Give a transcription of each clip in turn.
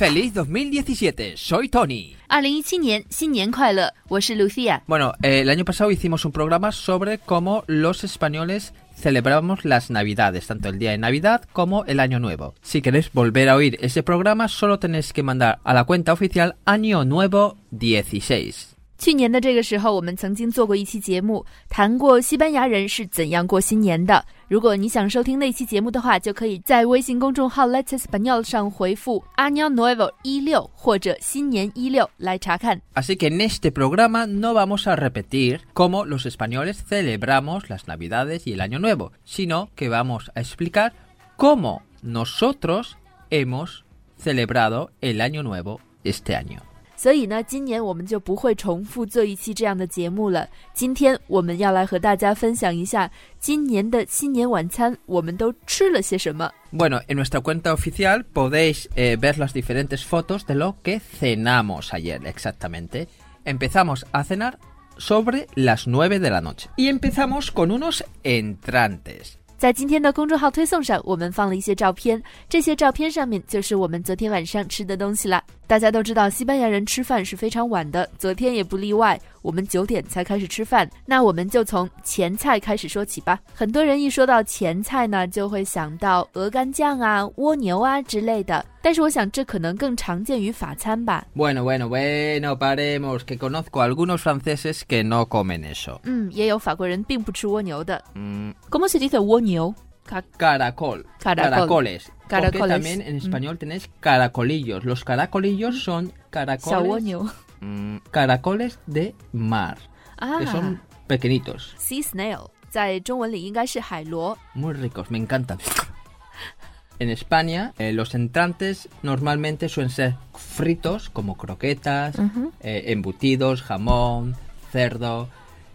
Feliz 2017, soy Tony. 二零一七年新年快乐，我是 Lucia。 Bueno, eh, el año pasado hicimos un programa sobre cómo los españoles celebramos las Navidades, tanto el día de Navidad como el Año Nuevo. Si queréis volver a oír ese programa, solo tenéis que mandar a la cuenta oficial Año Nuevo 16. 去年的这个时候，我们曾经做过一期节目，谈过西班牙人是怎样过新年的。如果你想收听那期节目的话，就可以在微信公众号 Let's Español 上回复 Año Nuevo 一六或者新年一六来查看。Así que en este programa no vamos a repetir cómo los españoles celebramos las Navidades y el Año Nuevo, sino que vamos a explicar cómo nosotros hemos celebrado el Año Nuevo este año. 所以呢，今年我们就不会重复做一期这样的节目了。今天我们要来和大家分享一下今年的新年晚餐，我们都吃了些什么。Bueno, en nuestra cuenta oficial podéis eh, ver las diferentes fotos de lo que cenamos ayer exactamente. Empezamos a cenar sobre las 9 de la noche. Y empezamos con unos entrantes. 在今天的公众号推送上，我们放了一些照片，这些照片上面就是我们昨天晚上吃的东西啦。大家都知道，西班牙人吃饭是非常晚的，昨天也不例外，我们九点才开始吃饭。那我们就从前菜开始说起吧。很多人一说到前菜呢，就会想到鹅肝酱啊、蜗牛啊之类的，但是我想这可能更常见于法餐吧。Bueno, bueno, bueno, paremos, que conozco algunos franceses que no comen eso. 嗯，也有法国人并不吃蜗牛的。Mm, ¿Cómo se dice 蜗牛？Ca caracol. Caracol. Caracoles. Caracoles. Porque también en mm. español mm. tenés caracolillos. Los caracolillos son caracoles. Mm, caracoles de mar. Ah. Que son ah. pequeñitos. Sea snail. Muy ricos, me encantan. En España, eh, los entrantes normalmente suelen ser fritos, como croquetas, uh -huh. eh, embutidos, jamón, cerdo,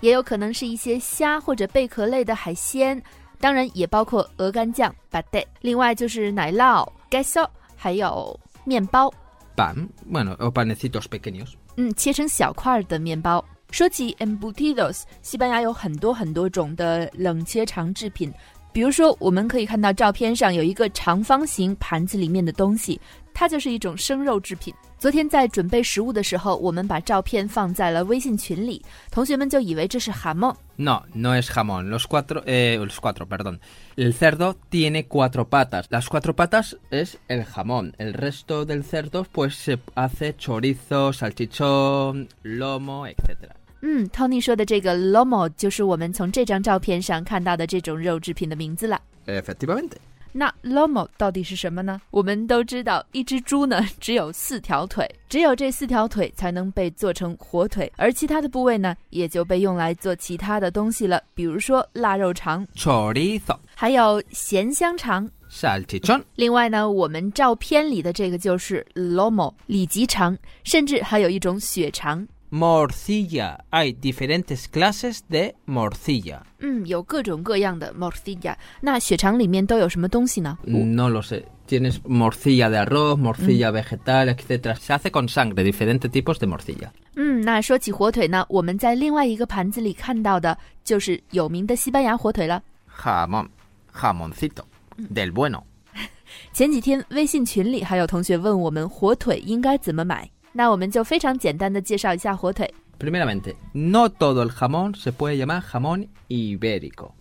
也有可能是一些虾或者贝壳类的海鲜，当然也包括鹅肝酱 b a t e 另外就是奶酪 queso，还有面包。Pan, bueno, o panecitos pequeños. 嗯，切成小块儿的面包。说起 embutidos，西班牙有很多很多种的冷切肠制品，比如说我们可以看到照片上有一个长方形盘子里面的东西，它就是一种生肉制品。昨天在准备食物的时候，我们把照片放在了微信群里，同学们就以为这是蛤蟆。 No, no es jamón. Los cuatro, eh, los cuatro, perdón. El cerdo tiene cuatro patas. Las cuatro patas es el jamón. El resto del cerdo, pues se hace chorizo, salchichón, lomo, etc. 嗯，Tony 说的这个 lomo 就是我们从这张照片上看到的这种肉制品的名字了。 Efectivamente. 那 lomo 到底是什么呢？我们都知道，一只猪呢只有四条腿，只有这四条腿才能被做成火腿，而其他的部位呢，也就被用来做其他的东西了，比如说腊肉肠，Chorizo, 还有咸香肠。，salchichon 另外呢，我们照片里的这个就是 lomo 里脊肠，甚至还有一种血肠。Morcilla. Hay diferentes clases de morcilla. 嗯，有各种各样的 morcilla。那血肠里面都有什么东西呢？ No lo sé. Tienes morcilla de arroz, morcilla vegetal, etc. Se hace con sangre, diferentes tipos de morcilla. 嗯，那说起火腿呢，我们在另外一个盘子里看到的就是有名的西班牙火腿了。 Jamón, jamoncito, del bueno. 前几天微信群里还有同学问我们火腿应该怎么买， 那我们就非常简单的介绍一下火腿。 Primeramente, no todo el jamón se puede llamar jamón ibérico.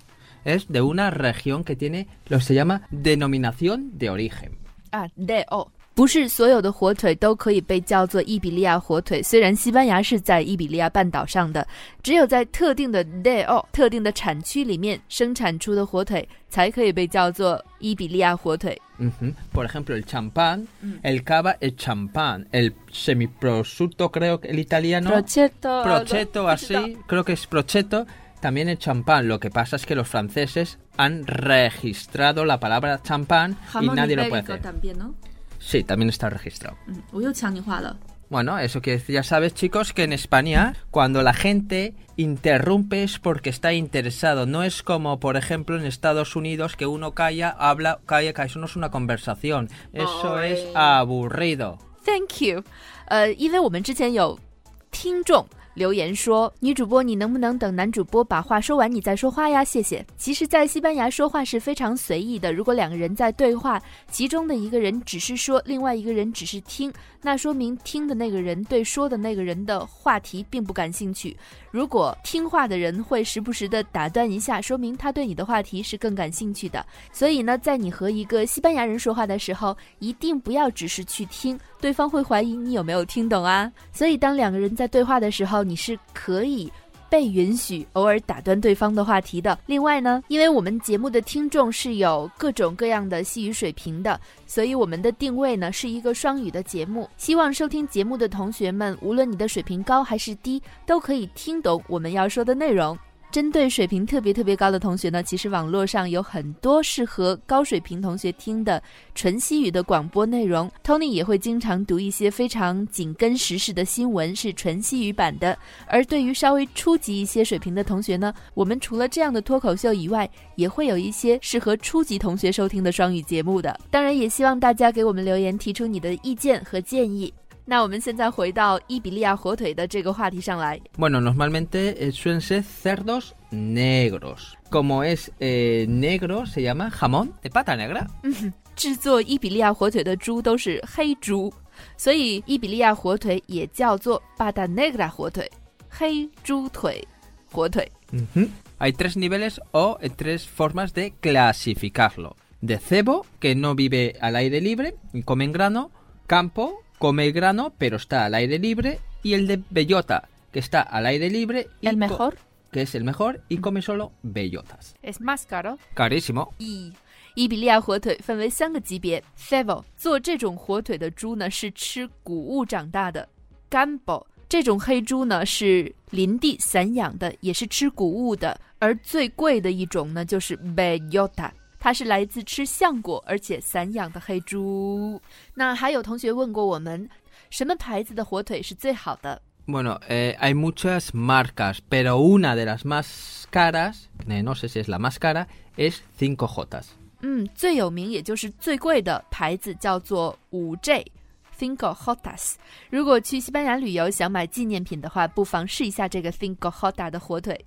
Es de una región que tiene lo que se llama denominación de origen. 啊，对哦， 不是所有的火腿都可以被叫做伊比利亚火腿。虽然西班牙是在伊比利亚半岛上的，只有在特定的 d 哦特定的产区里面生产出的火腿才可以被叫做伊比利亚火腿。 Ujú. Por ejemplo, el champán, el cava, el champán, el semiprosciutto, creo que el italiano. Prosciutto, Prochetto, así, creo que es prochetto. También el champán. Lo que pasa es que los franceses han registrado la palabra champán y nadie lo puede hacer. también, ¿no? Sí, también está registrado. Bueno, eso que ya sabes chicos que en España cuando la gente interrumpe es porque está interesado, no es como por ejemplo en Estados Unidos que uno calla, habla, calla, calla, eso no es una conversación, eso es aburrido. Thank you. Uh, 留言说：“女主播，你能不能等男主播把话说完，你再说话呀？谢谢。”其实，在西班牙说话是非常随意的。如果两个人在对话，其中的一个人只是说，另外一个人只是听，那说明听的那个人对说的那个人的话题并不感兴趣。如果听话的人会时不时的打断一下，说明他对你的话题是更感兴趣的。所以呢，在你和一个西班牙人说话的时候，一定不要只是去听，对方会怀疑你有没有听懂啊。所以，当两个人在对话的时候，你是可以被允许偶尔打断对方的话题的。另外呢，因为我们节目的听众是有各种各样的西语水平的，所以我们的定位呢是一个双语的节目。希望收听节目的同学们，无论你的水平高还是低，都可以听懂我们要说的内容。针对水平特别特别高的同学呢，其实网络上有很多适合高水平同学听的纯西语的广播内容。Tony 也会经常读一些非常紧跟时事的新闻，是纯西语版的。而对于稍微初级一些水平的同学呢，我们除了这样的脱口秀以外，也会有一些适合初级同学收听的双语节目的。当然，也希望大家给我们留言，提出你的意见和建议。那我们现在回到伊比利亚火腿的这个话题上来。 Bueno, normalmente eh, suelen ser cerdos negros. Como es eh, negro, se llama jamón de pata negra. 制作伊比利亚火腿的猪都是黑猪，所以伊比利亚火腿也叫做巴达内格拉火腿，黑猪腿火腿。 Ujú. Hay tres niveles o eh, tres formas de clasificarlo. De cebo, que no vive al aire libre y come en grano. Campo, come el grano, pero está al aire libre. Y el de bellota, que está al aire libre. Y El co- mejor Que es el mejor y come solo bellotas. es más caro。 Carísimo. 一伊比利亚火腿分为三个级别 f e v o 做这种火腿的猪呢是吃谷物长大的 g a m b o 这种黑猪呢是林地散养的，也是吃谷物的。而最贵的一种呢就是 Bellota， 它是来自吃橡果而且散养的黑猪。那还有同学问过我们，什么牌子的火腿是最好的？Bueno, eh, hay muchas marcas, pero una de las más caras, eh, no sé si es la más cara, es 5J. 嗯，最有名也就是最贵的牌子叫做五 J。Cinco Hotas，如果去西班牙旅游想买纪念品的话，不妨试一下这个 Cinco Hota 的火腿。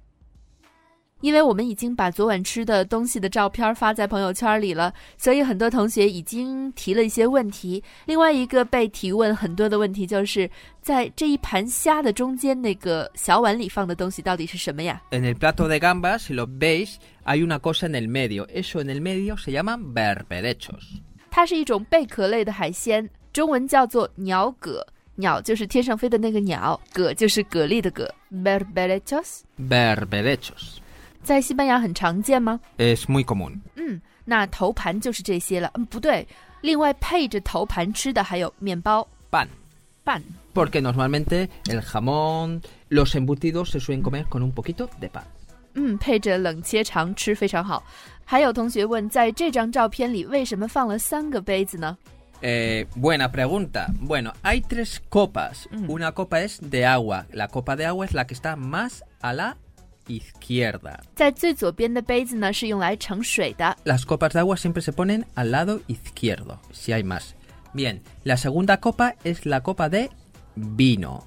因为我们已经把昨晚吃的东西的照片发在朋友圈里了，所以很多同学已经提了一些问题。另外一个被提问很多的问题就是在这一盘虾的中间那个小碗里放的东西到底是什么呀？En el plato de gambas, si lo veis, hay una cosa en el medio. Eso en el medio se llaman berberechos. 它是一种贝壳类的海鲜，中文叫做鸟蛤。鸟就是天上飞的那个鸟，蛤就是蛤蜊的蛤。Berberechos Berberechos. 在西班牙很常见吗？ Es muy común. 嗯，那头盘就是这些了。嗯，不对，另外配着头盘吃的还有面包、 Pan. 饭。 Porque normalmente el jamón, los embutidos se suelen comer con un poquito de pan. 嗯，配着冷切肠吃非常好。还有同学问，在这张照片里为什么放了三个杯子呢？ Eh, buena pregunta. Bueno, hay tres copas. Una copa es de agua. La copa de agua es la que está más a la izquierda. Las copas de agua siempre se ponen al lado izquierdo, si hay más. Bien, la segunda copa es la copa de vino.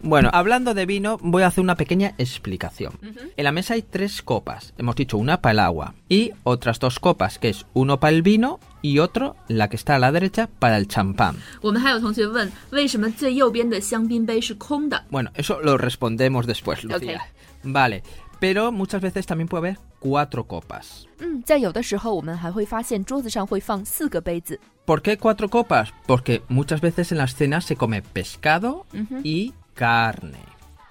Bueno, hablando de vino, voy a hacer una pequeña explicación. En la mesa hay tres copas. Hemos dicho una para el agua y otras dos copas, que es uno para el vino y otro, la que está a la derecha, para el champán. 我们还有同学问，为什么最右边的香槟杯是空的？ Bueno, eso lo respondemos después, Lucía. Vale, pero muchas veces también puede haber cuatro copas. 嗯，在有的时候我们还会发现桌子上会放四个杯子。 ¿Por qué cuatro copas? Porque muchas veces en las cenas se come pescado y carne.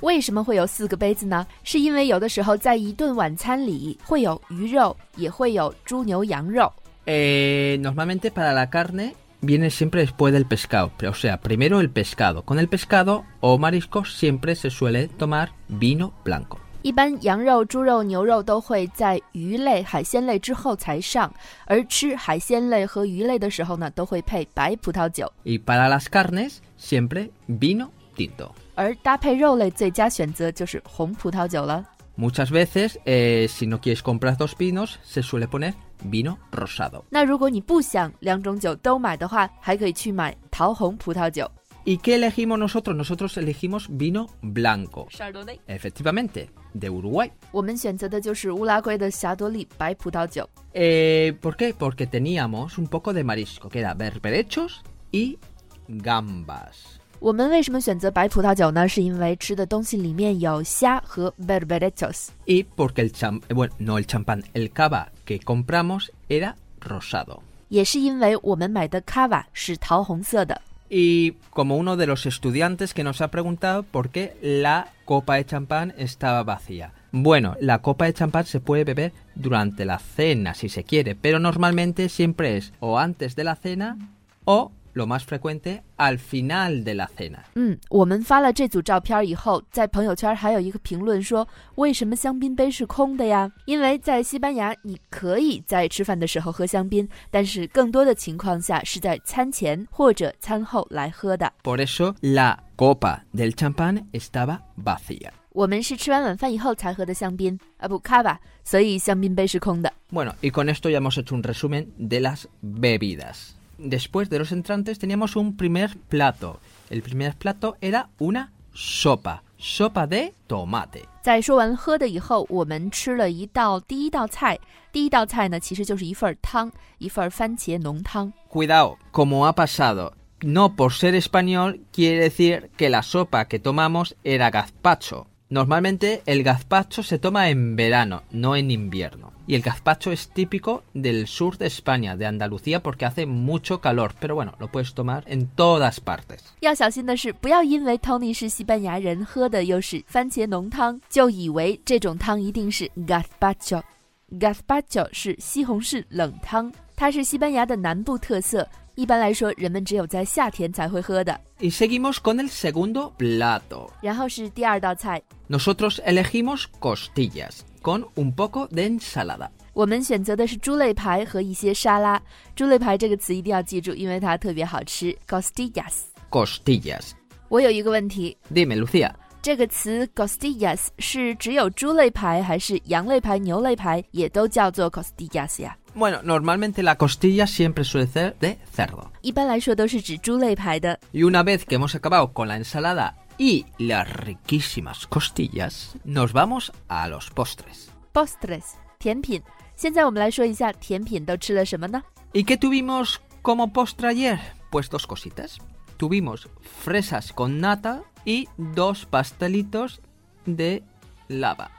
为什么会有四个杯子呢？是因为有的时候在一顿晚餐里会有鱼肉，也会有猪牛羊肉。 Eh, normalmente para la carne viene siempre después del pescado. Pero, o sea, primero el pescado. Con el pescado o mariscos siempre se suele tomar vino blanco. 一般羊肉、猪肉、牛肉都会在鱼类、海鲜类之后才上，而吃海鲜类和鱼类的时候呢，都会配白葡萄酒。 Y para las carnes, siempre vino tinto. 而搭配肉类最佳选择就是红葡萄酒了。 Muchas veces, eh, si no quieres comprar dos vinos, se suele poner vino rosado. 那如果你不想两种酒都买的话，还可以去买桃红葡萄酒。 ¿Y qué elegimos nosotros? Nosotros elegimos vino blanco. 沙多内， Efectivamente, de Uruguay. 我们选择的就是乌拉圭的霞多丽白葡萄酒。 Eh, ¿Por qué? Porque teníamos un poco de marisco, que era berberechos y gambas. 我们为什么选择白葡萄酒呢？是因为吃的东西里面有虾和 berberechos。 Y porque el champán, bueno, no el champán, el cava que compramos era rosado. 也是因为我们买的 cava 是桃红色的。 Y como uno de los estudiantes que nos ha preguntado por qué la copa de champán estaba vacía. Bueno, la copa de champán se puede beber durante la cena si se quiere, pero normalmente siempre es o antes de la cena o, lo más frecuente, al final de la cena. 嗯，我们发了这组照片以后，在朋友圈还有一个评论说，为什么香槟杯是空的呀？因为在西班牙，你可以在吃饭的时候喝香槟，但是更多的情况下是在餐前或者餐后来喝的。 Por eso la copa del champán estaba vacía. 我们是吃完晚饭以后才喝的香槟啊，不卡吧，所以香槟杯是空的。 Bueno, y con esto ya hemos hecho un resumen de las bebidas. Después de los entrantes teníamos un primer plato. El primer plato era una sopa, sopa de tomate. 在说完喝的以后，我们吃了一道第一道菜。第一道菜呢，其实就是一份汤，一份番茄浓汤。 Cuidado, como ha pasado, no por ser español quiere decir que la sopa que tomamos era gazpacho. Normalmente el gazpacho se toma en verano, no en invierno. Y el gazpacho es típico del sur de España, de Andalucía, porque hace mucho calor. Pero bueno, lo puedes tomar en todas partes. 要小心的是，不要因为 Tony 是西班牙人，喝的又是番茄浓汤，就以为这种汤一定是 gazpacho。gazpacho 是西红柿冷汤，它是西班牙的南部特色。一般来说，人们只有在夏天才会喝的。 Y seguimos con el segundo plato. 然后是第二道菜， Nosotros elegimos costillas con un poco de ensalada. 我们选择的是猪肋排和一些沙拉。猪肋排这个词一定要记住，因为它特别好吃。costillas。 Costillas. 我有一个问题， Dime, Lucía. 这个词 costillas 是只有猪肋排，还是羊肋排、牛肋排也都叫做 costillas 呀？ Bueno, normalmente la costilla siempre suele ser de cerdo. 一般来说都是指猪肋排的。 Y una vez que hemos acabado con la ensalada y las riquísimas costillas, nos vamos a los postres. postres 甜品。现在我们来说一下甜品都吃了什么呢？ ¿Y qué tuvimos como postre ayer? Pues dos cositas. Tuvimos fresas con nata y dos pastelitos de lava.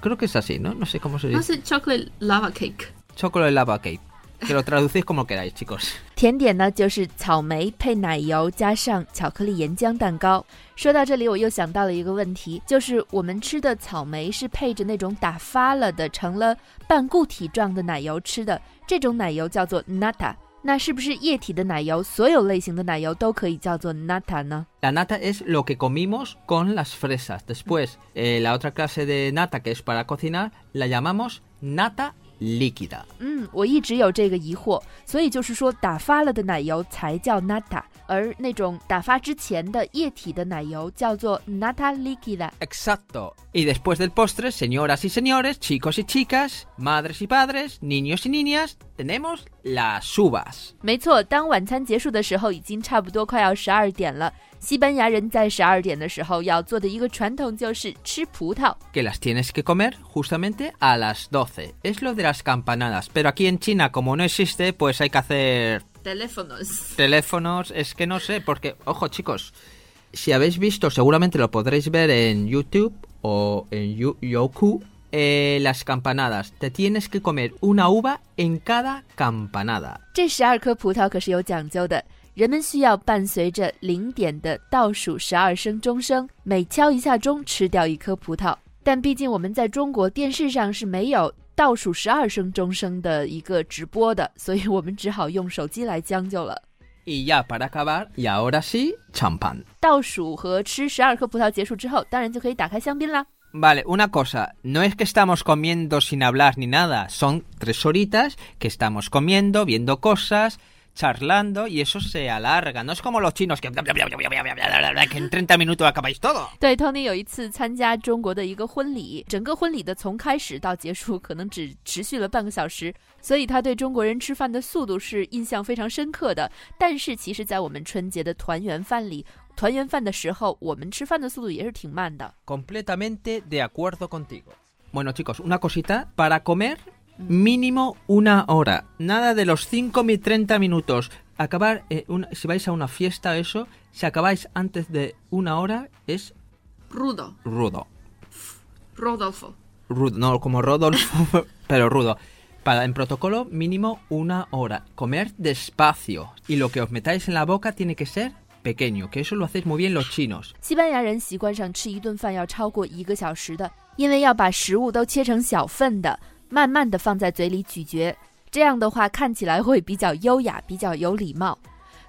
Creo que es así, ¿no? No sé cómo se 它 dice. 是 chocolate lava cake。 Chocolate lava cake. Que lo traducís como queráis, chicos. 甜点呢就是草莓配奶油加上巧克力岩浆蛋糕。说到这里，我又想到了一个问题，就是我们吃的草莓是配着那种打发了的、成了半固体状的奶油吃的，这种奶油叫做 nata。那是不是液体的奶油，所有类型的奶油都可以叫做 nata 呢？ La nata es lo que comimos con las fresas. Después, eh, la otra clase de nata que es para cocinar, la llamamos nata líquida. 嗯，我一直有这个疑惑，所以就是说打发了的奶油才叫 nata，而那种打发之前的液体的奶油叫做 nata líquida。Exacto. Y después del postre, señoras y señores, chicos y chicas, madres y padres, niños y niñas, tenemos las uvas. 没错，当晚餐结束的时候，已经差不多快要十二点了。西班牙人在十二点的时候要做的一个传统就是吃葡萄。 Que las tienes que comer justamente a las 12. Es lo de las campanadas. Pero aquí en China, como no existe, pues hay que hacer teléfonos。 teléfonos. Es que no sé, porque, ojo chicos, si habéis visto, seguramente lo podréis ver en YouTube o en Yu- Youku, eh, las campanadas. Te tienes que comer una uva en cada campanada. 这十二颗葡萄可是有讲究的， 人们需要伴随着零点的倒数十二声钟声，每敲一下钟吃掉一颗葡萄。但毕竟我们在中国电视上是没有倒数十二声钟声的一个直播的，所以我们只好用手机来将就了。Y ya para acabar, y ahora sí, champán. 倒数和吃十二颗葡萄结束之后，当然就可以打开香槟啦。Vale, una cosa, no es que estamos comiendo sin hablar ni nada, son tres horitas que estamos comiendo, viendo cosas, charlando y eso se alarga. No es como los chinos que, que en 30 minutos acabáis todo. 对，Tony 有一次参加中国的一个婚礼，整个婚礼的从开始到结束可能只持续了半个小时，所以他对中国人吃饭的速度是印象非常深刻的。但是其实，在我们春节的团圆饭里，团圆饭的时候，我们吃饭的速度也是挺慢的。 Completamente de acuerdo contigo. Bueno, chicos, una cosita. Para comer, mínimo una hora. Nada de los 5 y 30 minutos. Acabar, eh, una- si vais a una fiesta, eso, si acabáis antes de una hora, es Rudo. rudo. Rodolfo. Rudo, no como Rodolfo, pero rudo. Para en protocolo, mínimo una hora. Comer despacio. Y lo que os metáis en la boca tiene que ser pequeño, que eso lo hacéis muy bien los chinos. 西班牙人习惯上吃一顿饭要超过一个小时的，因为要把食物都切成小份的， 慢慢的放在嘴里咀嚼，这样的话看起来会比较优雅，比较有礼貌。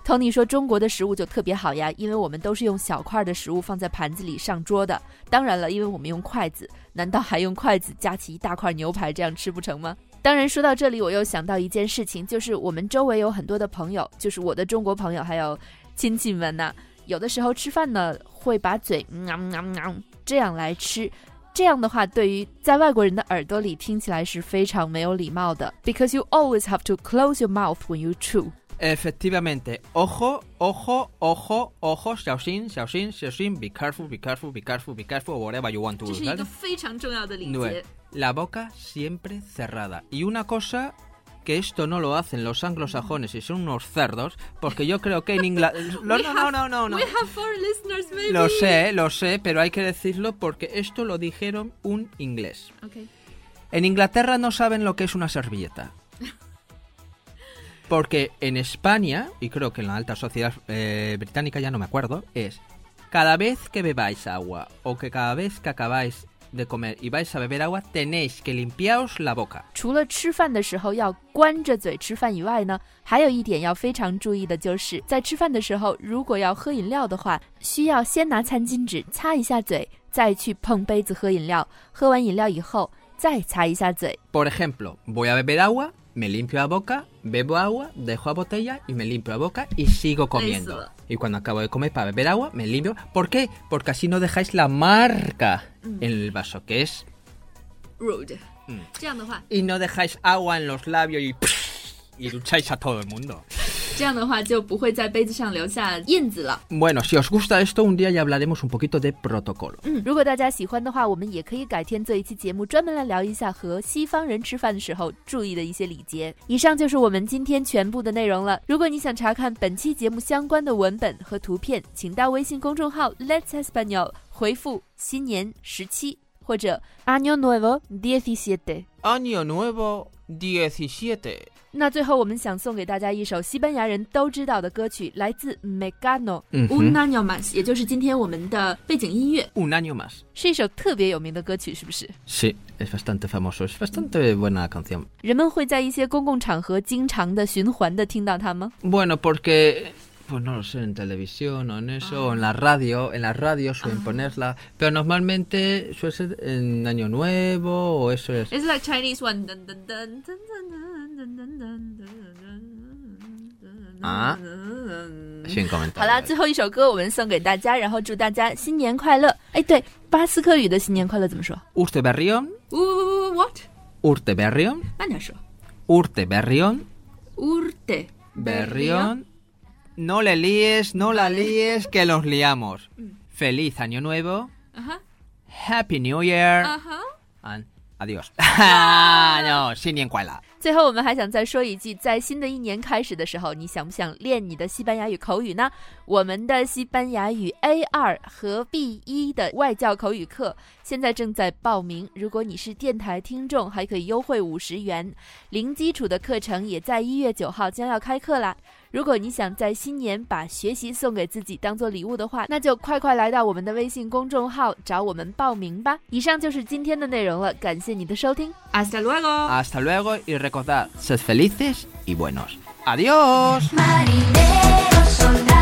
Tony 说中国的食物就特别好呀，因为我们都是用小块的食物放在盘子里上桌的。当然了，因为我们用筷子，难道还用筷子夹起一大块牛排这样吃不成吗？当然，说到这里，我又想到一件事情，就是我们周围有很多的朋友，就是我的中国朋友，还有亲戚们呐、有的时候吃饭呢，会把嘴嗯嗯嗯嗯这样来吃。这样的话，对于在外国人的耳朵里听起来是非常没有礼貌的。Because you always have to close your mouth when you chew。 Efectivamente, ojo, ojo, ojo, ojo, xiaoxin, xiaoxin, xiaoxin, be careful, be careful, be careful, be careful, or whatever you want to 这 do. 是一个 ¿vale? 非常重要的礼 Nue- 节。 La boca siempre cerrada. Y una cosa que esto no lo hacen los anglosajones y son unos cerdos, porque yo creo que en Inglaterra... No, no, no, no, no, no. We have foreign listeners, maybe. Lo sé, lo sé, pero hay que decirlo porque esto lo dijeron un inglés. Okay. En Inglaterra no saben lo que es una servilleta. Porque en España, y creo que en la alta sociedad eh, británica ya no me acuerdo, es cada vez que bebáis agua o que cada vez que acabáis de comer y vais a beber agua, tenéis que limpiaros la boca. 除了吃饭的时候要关着嘴吃饭以外呢，还有一点要非常注意的就是，在吃饭的时候，如果要喝饮料的话，需要先拿餐巾纸擦一下嘴，再去碰杯子喝饮料。喝完饮料以后，再擦一下嘴。 Por ejemplo, voy a beber agua, me limpio la boca, bebo agua, dejo la botella y me limpio la boca y sigo comiendo. Eso. Y cuando acabo de comer para beber agua, me limpio. ¿Por qué? Porque así no dejáis la marca Mm. en el vaso, que es... Rude. Mm. Y no dejáis agua en los labios y... Y lucháis a todo el mundo. 这样的话就不会在杯子上留下印子了。Bueno, si os gusta esto, un día ya hablaremos un poquito de protocolo. 嗯，如果大家喜欢的话，我们也可以改天做一期节目，专门来聊一下和西方人吃饭的时候注意的一些礼节。以上就是我们今天全部的内容了。如果你想查看本期节目相关的文本和图片，请到微信公众号 Let's Español 回复“新年十七”或者 Año Nuevo diecisiete。Año nuevo 17. 那最后，我们想送给大家一首西班牙人都知道的歌曲，来自 Megano， Un año más，也就是今天我们的背景音乐。 Un año más. 是一首特别有名的歌曲，是不是？ Sí, es bastante famoso, es bastante buena canción. 人们会在一些公共场合经常的循环的听到它吗？ Bueno, porque... pues no lo sé, en televisión o en eso, ah. o en la radio, en la radio suelen ah. ponerla, pero normalmente suele ser en Año Nuevo o eso es. Es la Chinese one. Ah. 好啦，最后一首歌我们送给大家，然后祝大家新年快乐。哎，对，巴斯克语的新年快乐怎么说？Urte berrion，what？Urte berrion，慢点说。Urte berrion，Urte berrion。No le líes, no la líes, que los liamos. Feliz Año Nuevo, Happy New Year, 啊哈。and adiós. no, sin ni en cuela. 最后，我们还想再说一句，在新的一年开始的时候，你想不想练你的西班牙语口语呢？我们的西班牙语 A 二和 B 一的外教口语课现在正在报名，如果你是电台听众，还可以优惠五十元。零基础的课程也在一月九号将要开课啦。如果你想在新年把学习送给自己当做礼物的话，那就快快来到我们的微信公众号找我们报名吧。以上就是今天的内容了，感谢你的收听。Hasta luego. Hasta luego y recordad, sed felices y buenos. Adiós. Marineros